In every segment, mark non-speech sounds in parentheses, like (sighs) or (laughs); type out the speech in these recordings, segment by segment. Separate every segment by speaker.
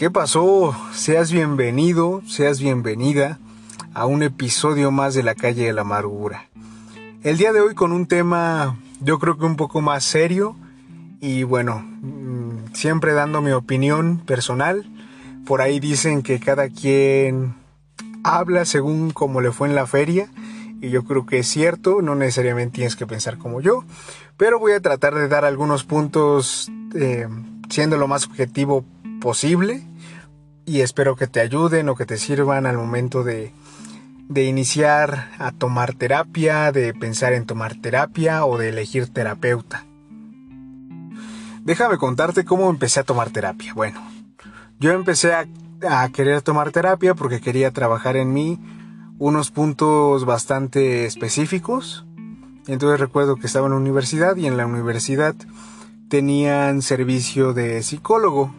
Speaker 1: ¿Qué pasó? Seas bienvenido, seas bienvenida a un episodio más de la calle de la amargura. El día de hoy con un tema yo creo que un poco más serio y bueno, mm, siempre dando mi opinión personal. Por ahí dicen que cada quien habla según como le fue en la feria y yo creo que es cierto, no necesariamente tienes que pensar como yo, pero voy a tratar de dar algunos puntos eh, siendo lo más objetivo posible y espero que te ayuden o que te sirvan al momento de, de iniciar a tomar terapia, de pensar en tomar terapia o de elegir terapeuta. Déjame contarte cómo empecé a tomar terapia. Bueno, yo empecé a, a querer tomar terapia porque quería trabajar en mí unos puntos bastante específicos. Entonces recuerdo que estaba en la universidad y en la universidad tenían servicio de psicólogo.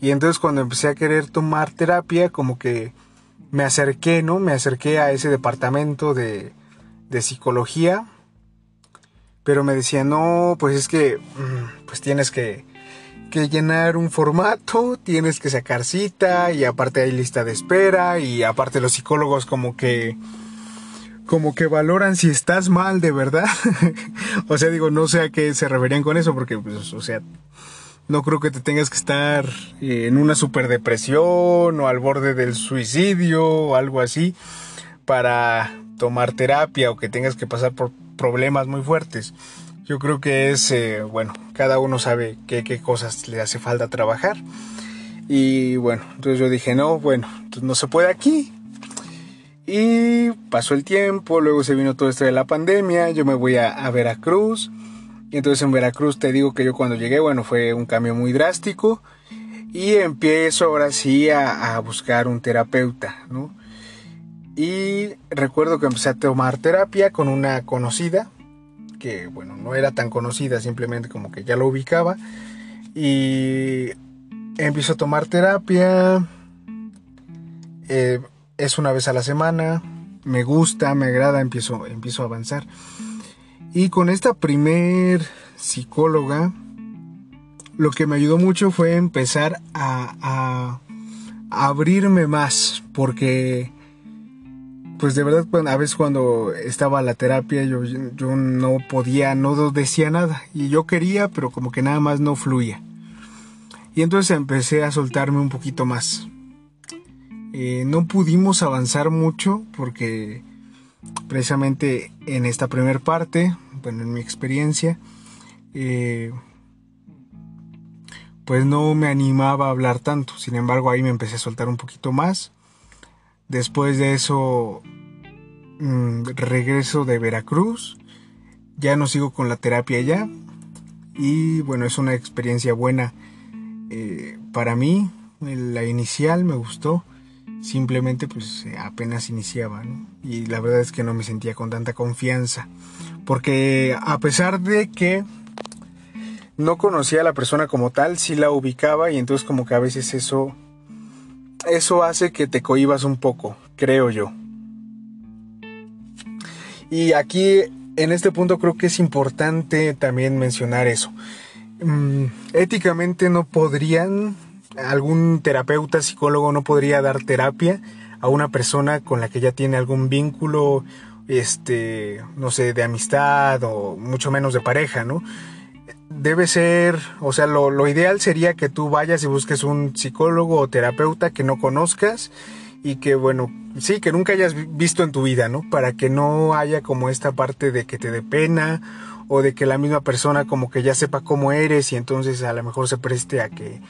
Speaker 1: Y entonces cuando empecé a querer tomar terapia, como que me acerqué, ¿no? Me acerqué a ese departamento de, de psicología. Pero me decía, no, pues es que, mm, pues tienes que, que llenar un formato, tienes que sacar cita y aparte hay lista de espera y aparte los psicólogos como que como que valoran si estás mal de verdad. (laughs) o sea, digo, no sé a qué se referían con eso porque pues o sea, no creo que te tengas que estar eh, en una super depresión o al borde del suicidio o algo así para tomar terapia o que tengas que pasar por problemas muy fuertes. Yo creo que es, eh, bueno, cada uno sabe qué, cosas le hace falta trabajar. Y bueno, entonces yo dije, no, bueno, entonces no se puede aquí. Y pasó el tiempo, luego se vino todo esto de la pandemia, yo me voy a, Veracruz. Entonces en Veracruz te digo que yo cuando llegué, bueno, fue un cambio muy drástico. Y empiezo ahora sí a, a buscar un terapeuta, ¿no? Y recuerdo que empecé a tomar terapia con una conocida, que bueno, no era tan conocida, simplemente como que ya lo ubicaba. Y empiezo a tomar terapia. Eh, es una vez a la semana. Me gusta, me agrada, empiezo, empiezo a avanzar. Y con esta primer psicóloga, lo que me ayudó mucho fue empezar a, abrirme más, porque pues de verdad a veces cuando estaba la terapia yo, yo no podía, no decía nada y yo quería, pero como que nada más no fluía. Y entonces empecé a soltarme un poquito más. Eh, no pudimos avanzar mucho porque precisamente en esta primera parte, bueno, en mi experiencia, eh, pues no me animaba a hablar tanto. Sin embargo, ahí me empecé a soltar un poquito más Después de eso, mmm, regreso de Veracruz. Ya no sigo con la terapia ya. Y bueno, es una experiencia buena eh, para mí. La inicial me gustó. Simplemente pues apenas iniciaba. Y la verdad es que no me sentía con tanta confianza. Porque a pesar de que no conocía a la persona como tal, sí la ubicaba y entonces como que a veces eso eso hace que te cohibas un poco, creo yo. Y aquí, en este punto, creo que es importante también mencionar eso. Mm, éticamente no podrían, algún terapeuta, psicólogo no podría dar terapia a una persona con la que ya tiene algún vínculo, este, no sé, de amistad o mucho menos de pareja, ¿no? debe ser, o sea, lo, ideal sería que tú vayas y busques un psicólogo o terapeuta que no conozcas y que, bueno, sí, que nunca hayas visto en tu vida, ¿no? Para que no haya como esta parte de que te dé pena o de que la misma persona como que ya sepa cómo eres y entonces a lo mejor se preste a que,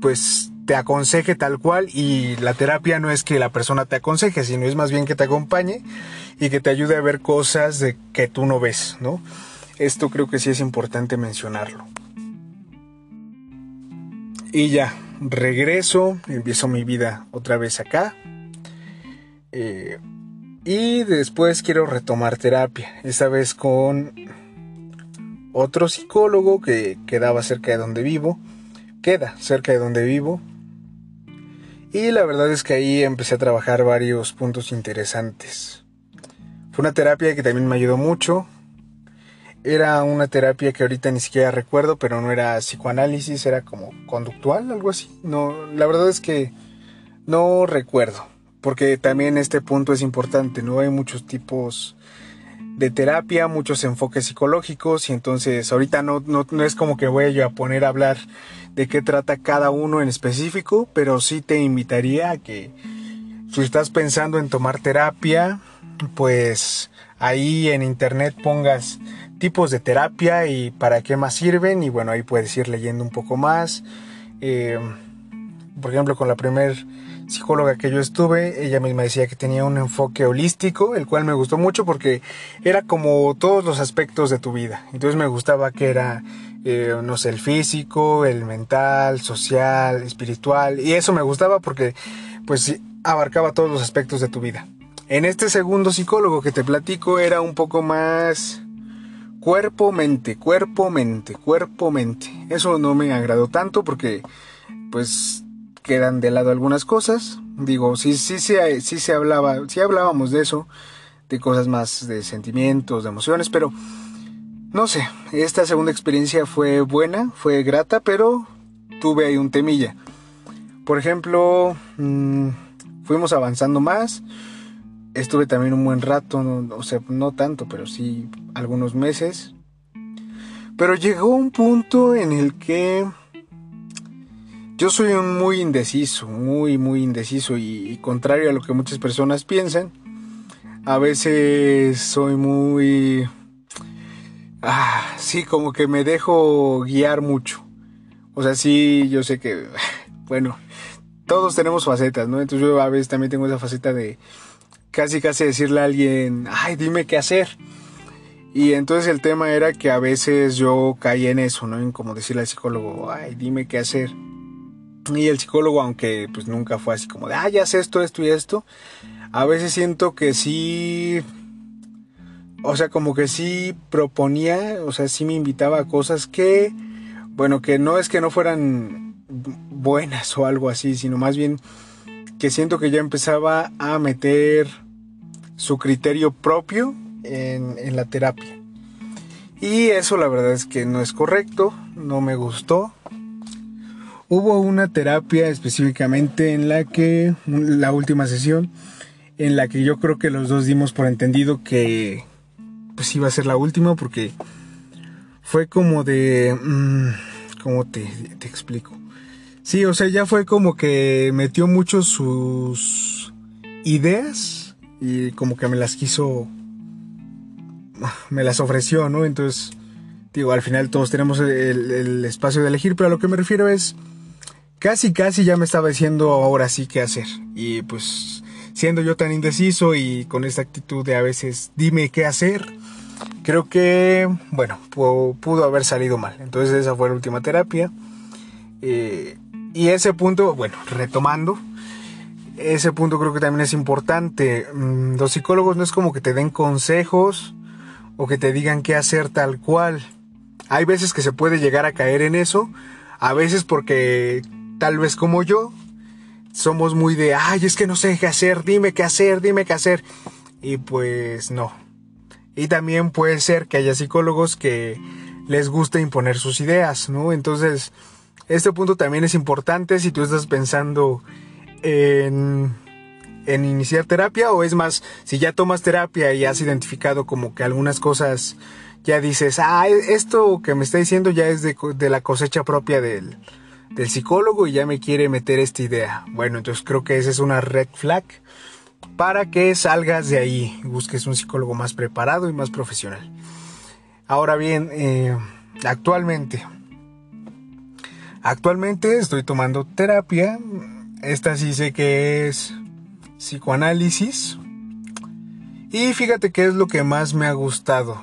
Speaker 1: pues, te aconseje tal cual y la terapia no es que la persona te aconseje, sino es más bien que te acompañe y que te ayude a ver cosas de que tú no ves, ¿no? Esto creo que sí es importante mencionarlo. Y ya, regreso, empiezo mi vida otra vez acá. Eh, y después quiero retomar terapia, esta vez con otro psicólogo que quedaba cerca de donde vivo, queda cerca de donde vivo. Y la verdad es que ahí empecé a trabajar varios puntos interesantes. Fue una terapia que también me ayudó mucho, era una terapia que ahorita ni siquiera recuerdo, pero no era psicoanálisis, era como conductual, algo así. No, la verdad es que no recuerdo, porque también este punto es importante, ¿no? Hay muchos tipos de terapia, muchos enfoques psicológicos y entonces ahorita no, no, no es como que voy yo a poner a hablar de qué trata cada uno en específico, pero sí te invitaría a que si estás pensando en tomar terapia, pues ahí en internet pongas tipos de terapia y para qué más sirven y bueno ahí puedes ir leyendo un poco más. Eh, por ejemplo con la primer psicóloga que yo estuve ella misma decía que tenía un enfoque holístico el cual me gustó mucho porque era como todos los aspectos de tu vida entonces me gustaba que era eh, no sé el físico el mental social espiritual y eso me gustaba porque pues abarcaba todos los aspectos de tu vida en este segundo psicólogo que te platico era un poco más cuerpo, mente, cuerpo, mente, cuerpo, mente. Eso no me agradó tanto porque pues quedan de lado algunas cosas. Digo, sí, sí, sí, sí se hablaba, sí hablábamos de eso, de cosas más de sentimientos, de emociones, pero no sé, esta segunda experiencia fue buena, fue grata, pero tuve ahí un temilla. Por ejemplo, mmm, fuimos avanzando más estuve también un buen rato, no, o sea, no tanto, pero sí algunos meses. Pero llegó un punto en el que yo soy un muy indeciso, muy, muy indeciso y, contrario a lo que muchas personas piensan. A veces soy muy... Ah, sí, como que me dejo guiar mucho. O sea, sí, yo sé que, (sighs) bueno, todos tenemos facetas, ¿no? Entonces yo a veces también tengo esa faceta de casi casi decirle a alguien, ay, dime qué hacer. Y entonces el tema era que a veces yo caí en eso, ¿no? En como decirle al psicólogo, ay, dime qué hacer. Y el psicólogo, aunque pues nunca fue así como de, ay, haz esto, esto y esto, a veces siento que sí, o sea, como que sí proponía, o sea, sí me invitaba a cosas que, bueno, que no es que no fueran buenas o algo así, sino más bien que siento que ya empezaba a meter su criterio propio en, la terapia. Y eso la verdad es que no es correcto, no me gustó. Hubo una terapia específicamente en la que, la última sesión, en la que yo creo que los dos dimos por entendido que pues iba a ser la última porque fue como de... Mm, ¿Cómo te, te explico? Sí, o sea, ya fue como que metió mucho sus ideas y como que me las quiso, me las ofreció, ¿no? Entonces, digo, al final todos tenemos el, espacio de elegir, pero a lo que me refiero es, casi, casi ya me estaba diciendo ahora sí qué hacer. Y pues, siendo yo tan indeciso y con esta actitud de a veces dime qué hacer, creo que, bueno, pudo, haber salido mal. Entonces esa fue la última terapia. Eh, y ese punto, bueno, retomando, ese punto creo que también es importante. Mm, los psicólogos no es como que te den consejos o que te digan qué hacer tal cual. Hay veces que se puede llegar a caer en eso, a veces porque tal vez como yo somos muy de, ay, es que no sé qué hacer, dime qué hacer, dime qué hacer. Y pues no. Y también puede ser que haya psicólogos que les guste imponer sus ideas, ¿no? Entonces, este punto también es importante si tú estás pensando en, iniciar terapia o es más, si ya tomas terapia y has identificado como que algunas cosas ya dices, ah, esto que me está diciendo ya es de, la cosecha propia del, del psicólogo y ya me quiere meter esta idea. Bueno, entonces creo que esa es una red flag para que salgas de ahí, busques un psicólogo más preparado y más profesional. Ahora bien, eh, actualmente, actualmente estoy tomando terapia esta sí sé que es psicoanálisis. Y fíjate qué es lo que más me ha gustado.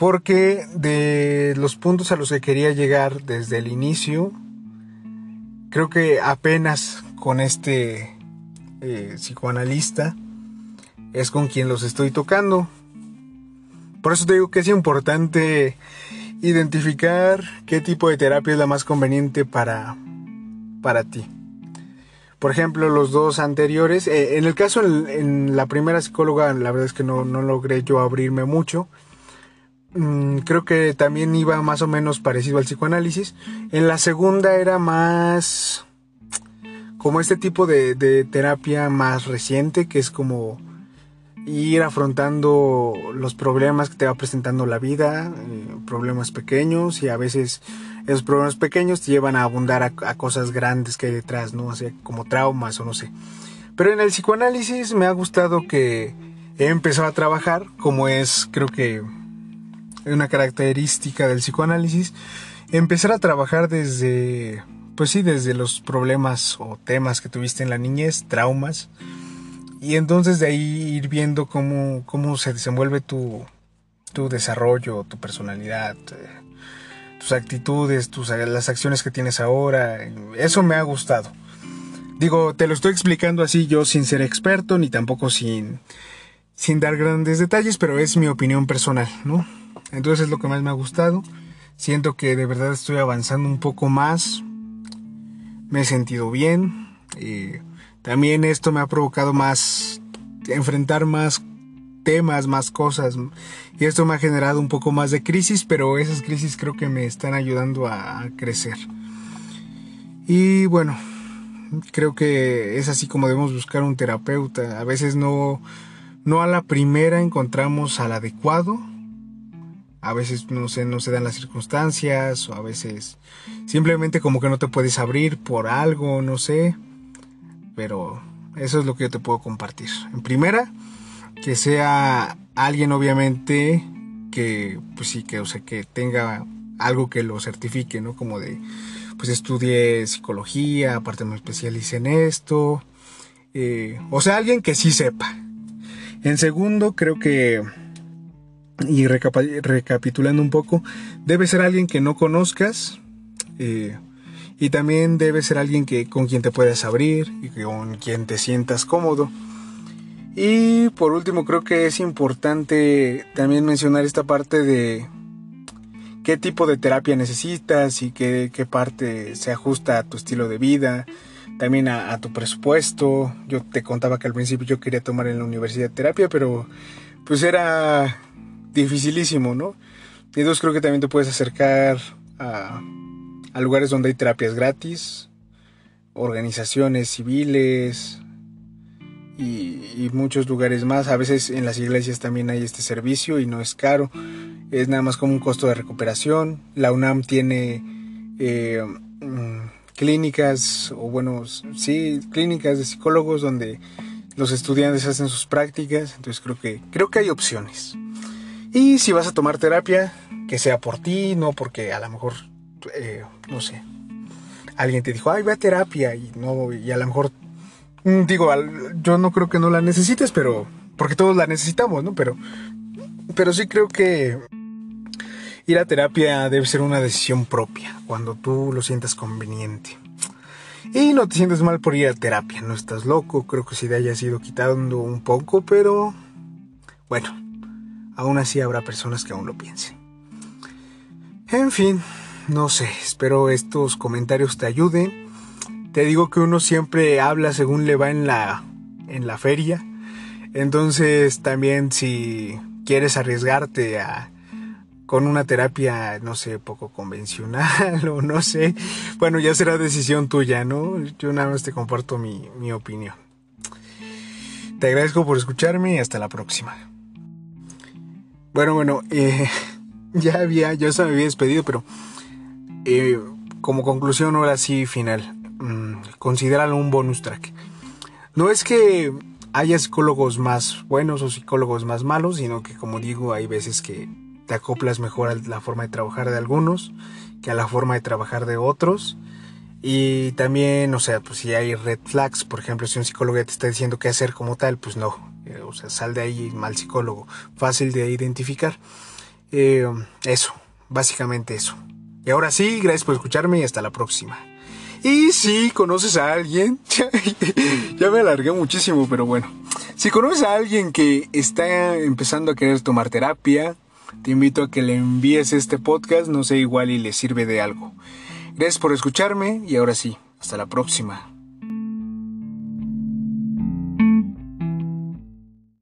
Speaker 1: Porque de los puntos a los que quería llegar desde el inicio, creo que apenas con este eh, psicoanalista es con quien los estoy tocando. Por eso te digo que es importante identificar qué tipo de terapia es la más conveniente para, para ti. Por ejemplo, los dos anteriores, eh, en el caso en, la primera psicóloga, la verdad es que no, no logré yo abrirme mucho, creo que también iba más o menos parecido al psicoanálisis. En la segunda era más como este tipo de, terapia más reciente, que es como ir afrontando los problemas que te va presentando la vida, eh, problemas pequeños y a veces esos problemas pequeños te llevan a abundar a, cosas grandes que hay detrás, ¿no? O como traumas o no sé. Pero en el psicoanálisis me ha gustado que he empezado a trabajar, como es creo que una característica del psicoanálisis, empezar a trabajar desde, pues sí, desde los problemas o temas que tuviste en la niñez, traumas, y entonces de ahí ir viendo cómo, cómo se desenvuelve tu, tu desarrollo, tu personalidad, eh, tus actitudes, tus, las acciones que tienes ahora. Eso me ha gustado. Digo, te lo estoy explicando así yo sin ser experto ni tampoco sin, sin dar grandes detalles, pero es mi opinión personal, ¿no? Entonces es lo que más me ha gustado. Siento que de verdad estoy avanzando un poco más. Me he sentido bien. Y también esto me ha provocado más enfrentar más temas, más cosas. Y esto me ha generado un poco más de crisis, pero esas crisis creo que me están ayudando a crecer. Y bueno, creo que es así como debemos buscar un terapeuta. A veces no, no a la primera encontramos al adecuado. A veces no se, no se dan las circunstancias o a veces simplemente como que no te puedes abrir por algo, no sé. Pero eso es lo que yo te puedo compartir. En primera, que sea alguien obviamente que pues sí que o sea que tenga algo que lo certifique, ¿no? Como de pues estudié psicología, aparte me especialicé en esto. Eh, o sea, alguien que sí sepa. En segundo, creo que, y recapitulando un poco, debe ser alguien que no conozcas. Eh, y también debe ser alguien que, con quien te puedas abrir y con quien te sientas cómodo. Y por último, creo que es importante también mencionar esta parte de qué tipo de terapia necesitas y qué, parte se ajusta a tu estilo de vida, también a, tu presupuesto. Yo te contaba que al principio yo quería tomar en la universidad terapia, pero pues era dificilísimo, ¿no? Y entonces creo que también te puedes acercar a, a lugares donde hay terapias gratis, organizaciones civiles, y, muchos lugares más. A veces en las iglesias también hay este servicio y no es caro. Es nada más como un costo de recuperación. La UNAM tiene eh, mm, clínicas, o bueno, sí, clínicas de psicólogos donde los estudiantes hacen sus prácticas. Entonces creo que, creo que hay opciones. Y si vas a tomar terapia, que sea por ti, no porque a lo mejor, eh, no sé, alguien te dijo, ay, ve a terapia y no, y a lo mejor Mm, digo, yo no creo que no la necesites, pero. Porque todos la necesitamos, ¿no? Pero. Pero sí creo que. Ir a terapia debe ser una decisión propia, cuando tú lo sientas conveniente. Y no te sientes mal por ir a terapia, no estás loco, creo que sí te hayas ido quitando un poco, pero. Bueno, aún así habrá personas que aún lo piensen. En fin, no sé, espero estos comentarios te ayuden te digo que uno siempre habla según le va en la, en la feria. Entonces también si quieres arriesgarte a, con una terapia, no sé, poco convencional (laughs) o no sé, bueno, ya será decisión tuya, ¿no? Yo nada más te comparto mi, mi opinión. Te agradezco por escucharme y hasta la próxima. Bueno, bueno, eh, (laughs) ya había, ya se me había despedido, pero eh, como conclusión ahora sí final. Mm, considéralo un bonus track. No es que haya psicólogos más buenos o psicólogos más malos, sino que como digo, hay veces que te acoplas mejor a la forma de trabajar de algunos que a la forma de trabajar de otros. Y también, o sea, pues si hay red flags, por ejemplo, si un psicólogo te está diciendo qué hacer como tal, pues no, o sea, sal de ahí mal psicólogo, fácil de identificar. Eh, eso, básicamente eso. Y ahora sí, gracias por escucharme y hasta la próxima. Y si conoces a alguien, (laughs) ya me alargué muchísimo, pero bueno, si conoces a alguien que está empezando a querer tomar terapia, te invito a que le envíes este podcast, no sé igual y le sirve de algo. Gracias por escucharme y ahora sí, hasta la próxima.